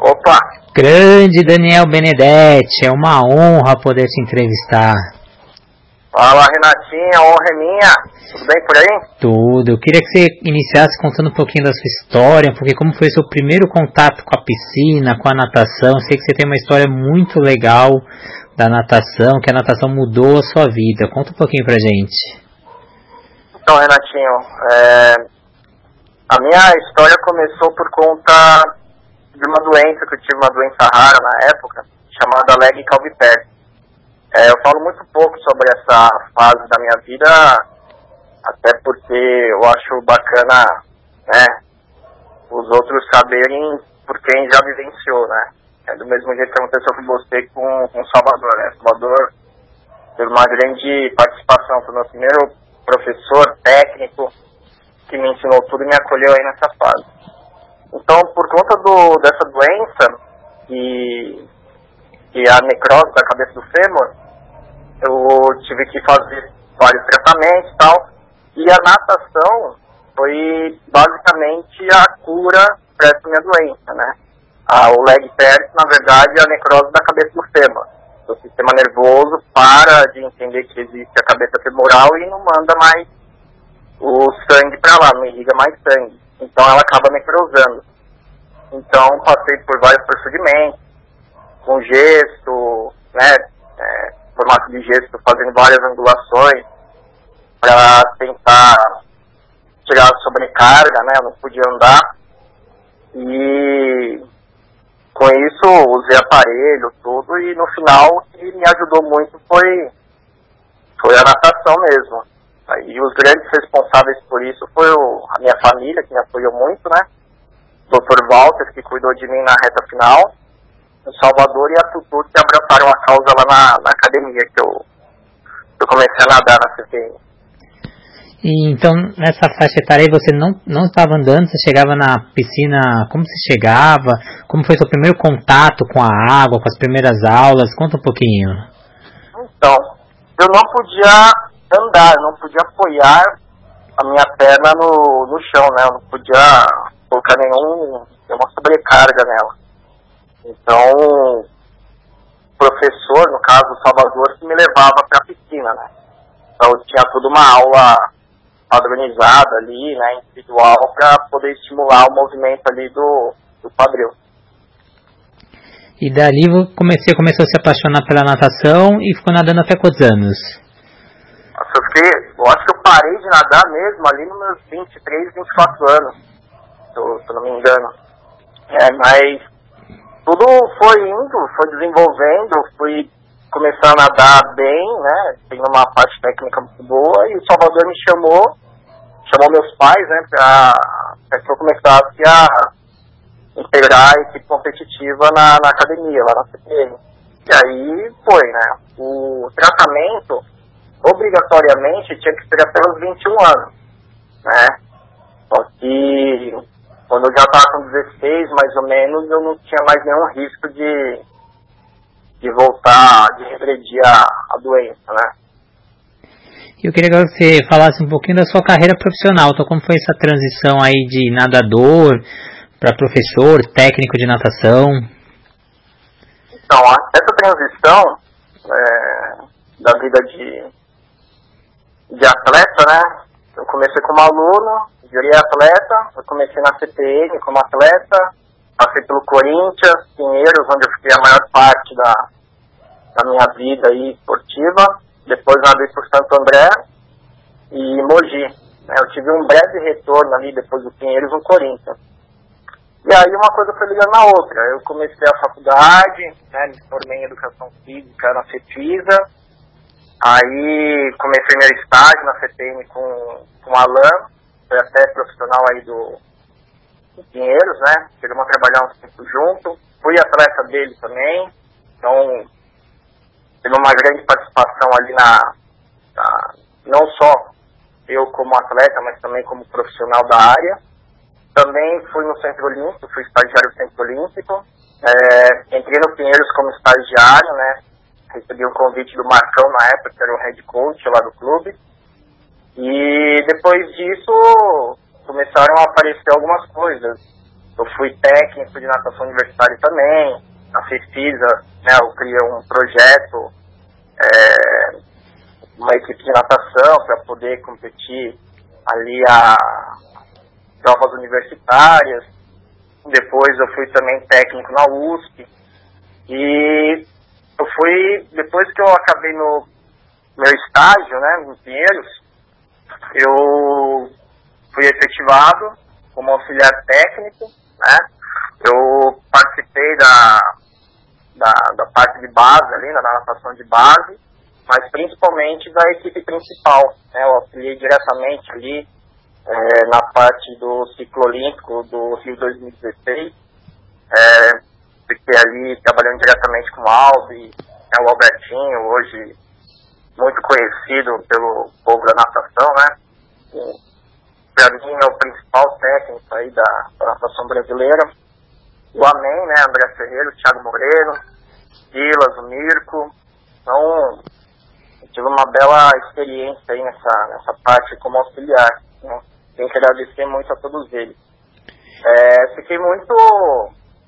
Opa! Grande Daniel Benedetti, é uma honra poder te entrevistar. Fala Renatinha, honra é minha. Tudo bem por aí? Tudo. Eu queria que você iniciasse contando um pouquinho da sua história, porque como foi seu primeiro contato com a piscina, com a natação. Sei que você tem uma história muito legal da natação, que a natação mudou a sua vida. Conta um pouquinho pra gente. Então, Renatinho, é... a minha história começou por conta de uma doença que eu tive, uma doença rara na época, chamada leg calviper. É, eu falo muito pouco sobre essa fase da minha vida, até porque eu acho bacana, né, os outros saberem por quem já vivenciou, né. É do mesmo jeito que aconteceu com você com, Salvador, né. Salvador teve uma grande participação, foi meu primeiro professor técnico que me ensinou tudo e me acolheu aí nessa fase. Então, por conta do, dessa doença e, e a necrose da cabeça do fêmur, eu tive que fazer vários tratamentos e tal. E a natação foi basicamente a cura para essa minha doença, né? A, o leg perde, na verdade, é a necrose da cabeça do fêmur. O sistema nervoso para de entender que existe a cabeça femoral e não manda mais o sangue para lá, não irriga mais sangue. Então ela acaba necrosando. Então passei por vários procedimentos, com gesto, né, é, formato de gesto, fazendo várias angulações para tentar tirar a sobrecarga, né, não podia andar. E com isso usei aparelho, tudo, e no final o que me ajudou muito foi, foi a natação mesmo. E os grandes responsáveis por isso foi o, a minha família, que me apoiou muito, né? Dr. Walter, que cuidou de mim na reta final, o Salvador, e a Tutu, que abraçaram a causa lá na, na academia, que eu, eu comecei a nadar na CPM. E, então, nessa faixa etária aí, você não, não estava andando, você chegava na piscina, como você chegava? Como foi seu primeiro contato com a água, com as primeiras aulas? Conta um pouquinho. Então, eu não podia andar, não podia apoiar a minha perna no, no chão, né? Eu não podia colocar nenhum, nenhuma sobrecarga nela. Então, o professor, no caso o Salvador, que me levava para a piscina, né? Então, tinha toda uma aula padronizada ali, né, individual, para poder estimular o movimento ali do, do quadril. E dali você começou a se apaixonar pela natação e ficou nadando até quantos anos? Nossa, eu, acho que eu parei de nadar mesmo ali nos meus 23, 24 anos, se eu, não me engano. É, mas tudo foi indo, foi desenvolvendo, fui começar a nadar bem, né? Tem uma parte técnica muito boa e o Salvador me chamou, chamou meus pais, né, para que eu começasse a integrar a equipe competitiva na, na academia, lá na CPM. E aí foi, né? O tratamento obrigatoriamente tinha que ser até os 21 anos, né? Só que quando eu já estava com 16, mais ou menos, eu não tinha mais nenhum risco de, de voltar, de regredir a, a doença, né? Eu queria que você falasse um pouquinho da sua carreira profissional. Então, como foi essa transição aí de nadador para professor, técnico de natação? Então, essa transição é, da vida de, de atleta, né? Eu comecei como aluno, virei atleta, eu comecei na CPM como atleta, passei pelo Corinthians, Pinheiros, onde eu fiquei a maior parte da, da minha vida aí esportiva. Depois nadei por Santo André e Mogi. Né? Eu tive um breve retorno ali depois do Pinheiros no Corinthians. E aí uma coisa foi ligando na outra. Eu comecei a faculdade, né, me formei em Educação Física na CETISA, Aí comecei meu estágio na CPM com, com o Alan, foi até profissional aí do, do Pinheiros, né? Chegamos a trabalhar um tempo junto. Fui atleta dele também, então teve uma grande participação ali na, na, não só eu como atleta, mas também como profissional da área. Também fui no Centro Olímpico, fui estagiário do Centro Olímpico. É, entrei no Pinheiros como estagiário, né? Recebi um convite do Marcão na época, que era o head coach lá do clube. E depois disso começaram a aparecer algumas coisas eu fui técnico de natação universitária também, na FEFISA, né, eu criei um projeto, é, uma equipe de natação para poder competir ali a provas universitárias. Depois eu fui também técnico na USP. E eu fui, depois que eu acabei no meu estágio, né, em Pinheiros, eu fui efetivado como auxiliar técnico, né, eu participei da, da, da parte de base ali, da natação de base, mas principalmente da equipe principal, né, eu auxiliei diretamente ali é, na parte do ciclo olímpico do Rio 2016, é, fiquei ali trabalhando diretamente com o Albi, é o Albertinho, hoje muito conhecido pelo povo da natação, né? Para mim é o principal técnico aí da, da natação brasileira. O Amém, né? André Ferreira, o Thiago Moreno, Silas, o Mirko. Então, tive uma bela experiência aí nessa, nessa parte como auxiliar. Né? Tenho que agradecer muito a todos eles. É, fiquei muito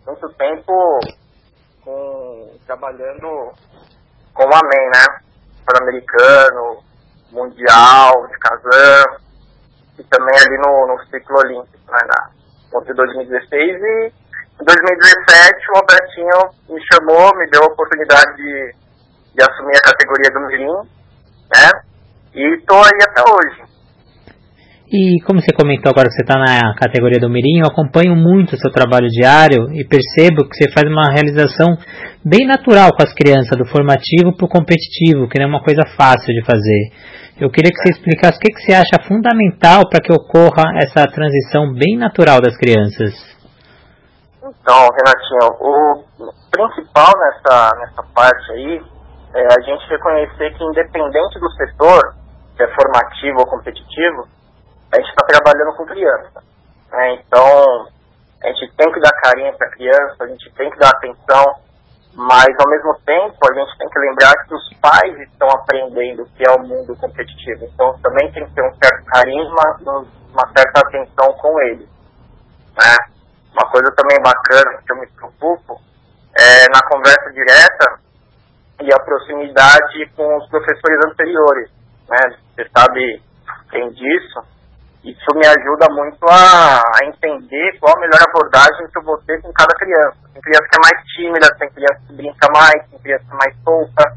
muito tempo com, trabalhando com o Amém, né? Pan-Americano, Mundial, de Kazan, e também ali no, no ciclo olímpico, né? Na, entre 2016 e em 2017 o Albertinho me chamou, me deu a oportunidade de, de assumir a categoria do Mirim, né? E estou aí até hoje. E como você comentou agora que você está na categoria do Mirim, eu acompanho muito o seu trabalho diário e percebo que você faz uma realização bem natural com as crianças, do formativo para o competitivo, que não é uma coisa fácil de fazer. Eu queria que você explicasse o que, que você acha fundamental para que ocorra essa transição bem natural das crianças. Então, Renatinho, o principal nessa, nessa parte aí é a gente reconhecer que independente do setor, se é formativo ou competitivo, a gente está trabalhando com criança. Né? Então, a gente tem que dar carinho para a criança, a gente tem que dar atenção, mas ao mesmo tempo a gente tem que lembrar que os pais estão aprendendo o que é o mundo competitivo. Então, também tem que ter um certo carinho, uma, certa atenção com eles. Né? Uma coisa também bacana que eu me preocupo é na conversa direta e a proximidade com os professores anteriores. Né? Você sabe quem disso, isso me ajuda muito a, a, entender qual a melhor abordagem que eu vou ter com cada criança. Tem criança que é mais tímida, tem criança que brinca mais, tem criança que é mais solta.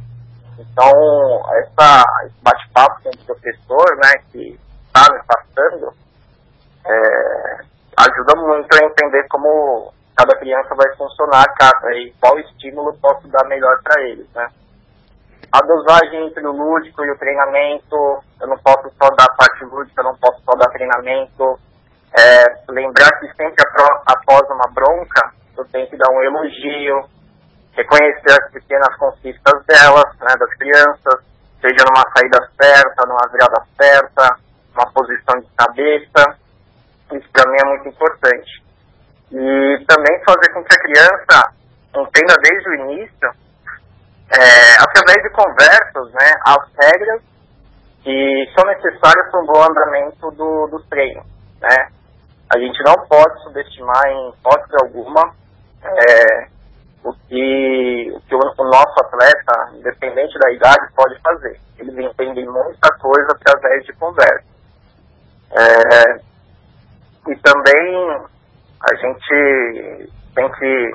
Então, essa, esse bate-papo com o professor, né, que está me passando, é, ajuda muito a entender como cada criança vai funcionar cada, e qual estímulo posso dar melhor para eles, né a dosagem entre o lúdico e o treinamento, eu não posso só dar parte lúdica, eu não posso só dar treinamento. É, lembrar que sempre após uma bronca, eu tenho que dar um elogio, reconhecer as pequenas conquistas delas, né, das crianças, seja numa saída certa, numa virada certa, numa posição de cabeça. Isso para mim é muito importante. E também fazer com que a criança entenda desde o início é, através de conversas, né, as regras que são necessárias para um bom andamento do, do treino, né. A gente não pode subestimar em hipótese alguma é, o que, o, que o, o nosso atleta, independente da idade, pode fazer. Eles entendem muita coisa através de conversa. É, e também a gente tem que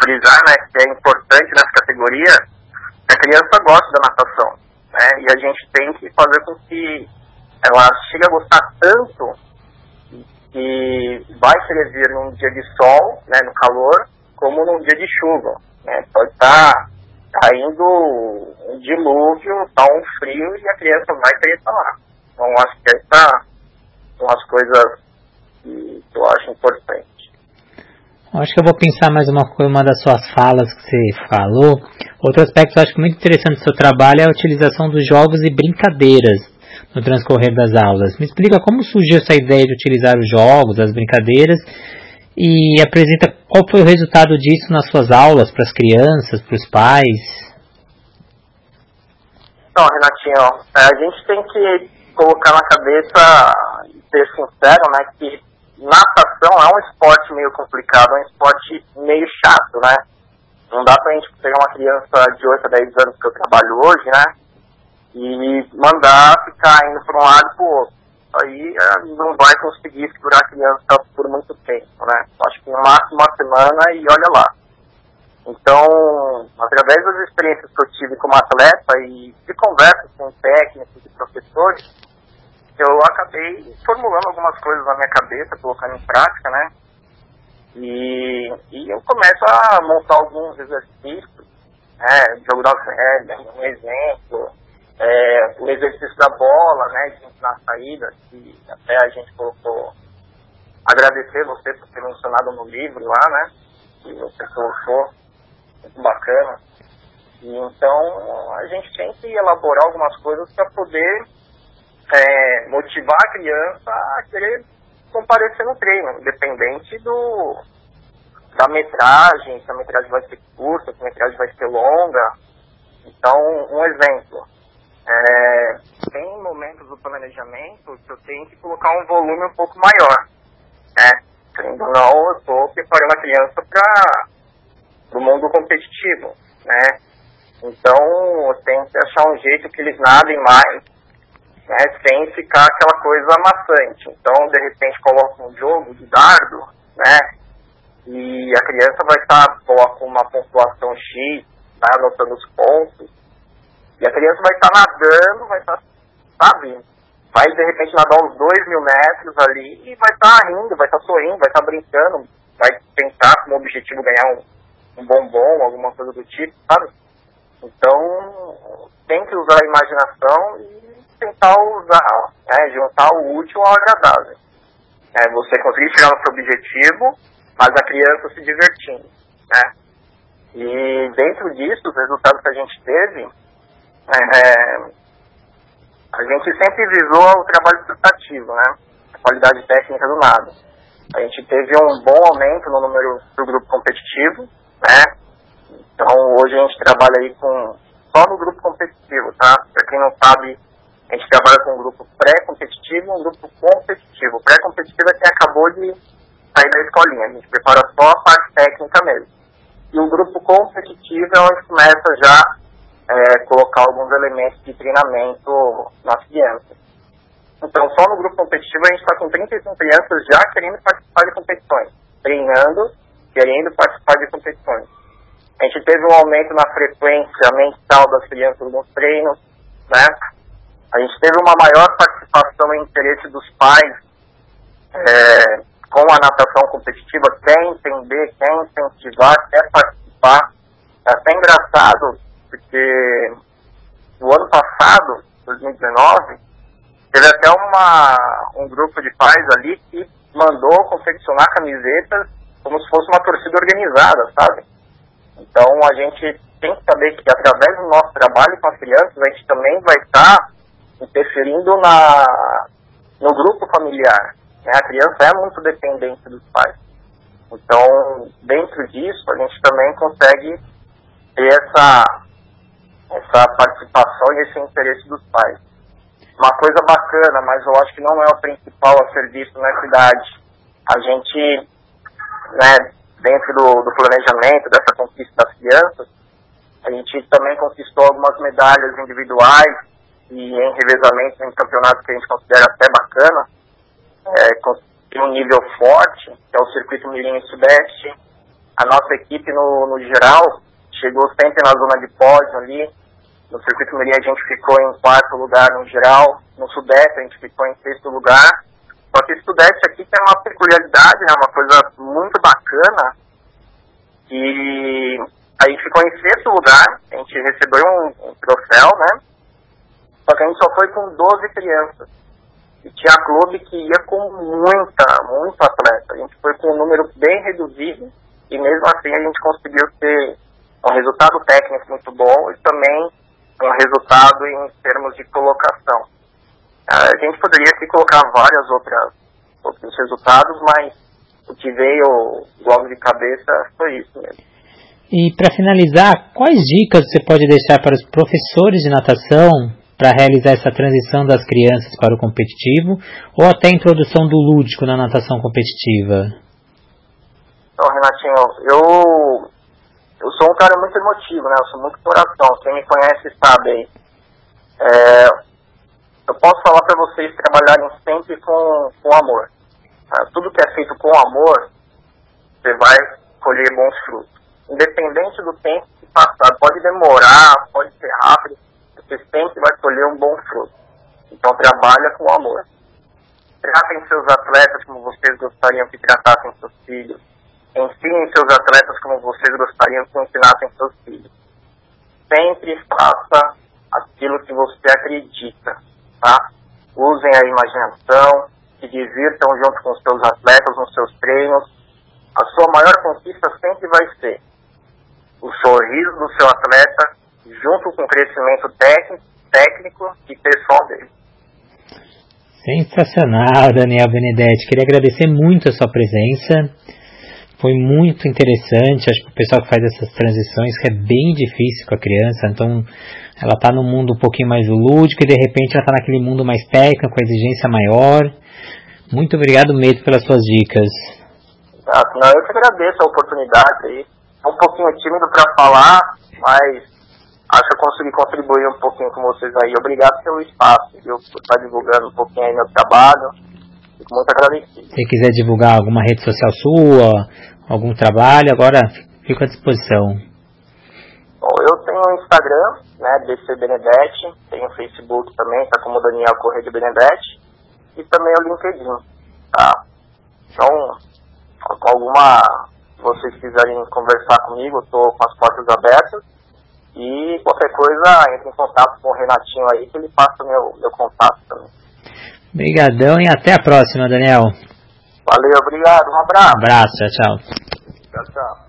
frisar né, que é importante nessa categoria a criança gosta da natação, né? E a gente tem que fazer com que ela chegue a gostar tanto que vai servir num dia de sol, né, no calor, como num dia de chuva, né? Pode estar tá caindo um dilúvio, tá um frio e a criança vai querer estar lá. Então acho que essas são as coisas que eu acho importantes. Acho que eu vou pensar mais uma coisa, uma das suas falas que você falou. Outro aspecto que eu acho muito interessante do seu trabalho é a utilização dos jogos e brincadeiras no transcorrer das aulas. Me explica como surgiu essa ideia de utilizar os jogos, as brincadeiras e apresenta qual foi o resultado disso nas suas aulas para as crianças, para os pais. Então, Renatinho, é, a gente tem que colocar na cabeça, ser sincero, né, que natação é um esporte meio complicado, é um esporte meio chato, né? Não dá pra gente pegar uma criança de 8 a 10 anos que eu trabalho hoje, né? E mandar ficar indo para um lado e pro outro. Aí é, não vai conseguir segurar a criança por muito tempo, né? Acho que no máximo uma semana e olha lá. Então, através das experiências que eu tive como atleta e de conversas com técnicos e professores, eu acabei formulando algumas coisas na minha cabeça, colocando em prática, né? E, e eu começo a montar alguns exercícios, né? Jogo da velha, um exemplo, é, o exercício da bola, né? Ensinar saída, que até a gente colocou. Agradecer você por ter mencionado no livro lá, né? Que você colocou muito bacana. E então a gente tem que elaborar algumas coisas para poder é, motivar a criança a querer comparecer no treino, independente do da metragem, se a metragem vai ser curta, se a metragem vai ser longa. Então, um exemplo. É, tem momentos do planejamento que eu tenho que colocar um volume um pouco maior. Né? Querendo não, eu estou preparando a criança para do mundo competitivo, né? Então, tem que achar um jeito que eles nadem mais, né? Sem ficar aquela coisa amassante. Então, de repente, coloca um jogo de dardo, né? E a criança vai estar, coloca uma pontuação X, vai anotando os pontos, e a criança vai estar nadando, vai estar, sabe? Vai, de repente, nadar uns dois mil metros ali e vai estar rindo, vai estar sorrindo, vai estar brincando, vai tentar, como objetivo, ganhar um um bombom, alguma coisa do tipo, sabe? Então, tem que usar a imaginação e tentar usar, né, juntar o útil ao agradável. É, você conseguir chegar no seu objetivo, mas a criança se divertindo, né? E dentro disso, os resultados que a gente teve, é, a gente sempre visou o trabalho prestativo, né? A qualidade técnica do nada. A gente teve um bom aumento no número do grupo competitivo, né? Então hoje a gente trabalha aí com só no grupo competitivo, tá? Para quem não sabe, a gente trabalha com um grupo pré-competitivo e um grupo competitivo. Pré-competitivo é quem acabou de sair da escolinha, a gente prepara só a parte técnica mesmo. E o grupo competitivo é onde começa já é, colocar alguns elementos de treinamento nas crianças. Então, só no grupo competitivo a gente está com 35 crianças já querendo participar de competições, treinando querendo participar de competições. A gente teve um aumento na frequência mental das crianças nos treinos, né? A gente teve uma maior participação e interesse dos pais é, com a natação competitiva, quer entender, quer incentivar, quer participar. É até engraçado, porque no ano passado, 2019, teve até uma, um grupo de pais ali que mandou confeccionar camisetas como se fosse uma torcida organizada, sabe? Então a gente tem que saber que através do nosso trabalho com as crianças, a gente também vai estar interferindo na, no grupo familiar. Né? A criança é muito dependente dos pais. Então, dentro disso, a gente também consegue ter essa, essa participação e esse interesse dos pais. Uma coisa bacana, mas eu acho que não é o principal a ser visto na cidade. A gente né, dentro do, do planejamento dessa conquista das crianças, a gente também conquistou algumas medalhas individuais e em revezamento em campeonatos que a gente considera até bacana, é, um nível forte, que é o Circuito Mirim Sudeste. A nossa equipe, no, no geral, chegou sempre na zona de pódio ali. No Circuito Mirim a gente ficou em quarto lugar no geral. No Sudeste a gente ficou em sexto lugar. Só que Sudeste aqui tem uma peculiaridade, né, uma coisa muito bacana, que a gente ficou em sexto lugar, a gente recebeu um, um troféu, né? Só que a gente só foi com 12 crianças. E tinha clube que ia com muita, muito atleta. A gente foi com um número bem reduzido e mesmo assim a gente conseguiu ter um resultado técnico muito bom e também um resultado em termos de colocação. A gente poderia aqui colocar várias outras outros resultados, mas o que veio logo de cabeça foi isso mesmo. E para finalizar, quais dicas você pode deixar para os professores de natação para realizar essa transição das crianças para o competitivo ou até a introdução do lúdico na natação competitiva? Então, Renatinho, eu, eu sou um cara muito emotivo, né? Eu sou muito coração. Quem me conhece sabe. É, eu posso falar para vocês trabalharem sempre com, com amor. Tá? Tudo que é feito com amor, você vai colher bons frutos. Independente do tempo que passar, pode demorar, pode ser rápido, você sempre vai colher um bom fruto. Então trabalha com amor. Tratem seus atletas como vocês gostariam que tratassem seus filhos. Ensinem seus atletas como vocês gostariam que ensinassem seus filhos. Sempre faça aquilo que você acredita, tá? Usem a imaginação, se divirtam junto com seus atletas nos seus treinos. A sua maior conquista sempre vai ser o sorriso do seu atleta junto com o crescimento técnico, e pessoal dele. Sensacional, Daniel Benedetti. Queria agradecer muito a sua presença. Foi muito interessante. Acho que o pessoal que faz essas transições que é bem difícil com a criança. Então, ela está no mundo um pouquinho mais lúdico e de repente ela está naquele mundo mais técnico, com exigência maior. Muito obrigado mesmo pelas suas dicas. Exato. Não, eu que agradeço a oportunidade aí. Um pouquinho tímido para falar, mas acho que eu consegui contribuir um pouquinho com vocês aí. Obrigado pelo espaço, viu? Por estar divulgando um pouquinho aí meu trabalho. Fico muito agradecido. Se quiser divulgar alguma rede social sua, algum trabalho, agora fico à disposição. Bom, eu tenho o Instagram, né, DC Benedetti, tenho o Facebook também, tá como Daniel Correia de Benedetti e também o LinkedIn, tá? Então, com alguma, vocês quiserem conversar comigo, eu estou com as portas abertas. E qualquer coisa, entre em contato com o Renatinho aí, que ele passa meu, meu contato também. Obrigadão e até a próxima, Daniel. Valeu, obrigado, um abraço. Um abraço, tchau, tchau. Tchau, tchau.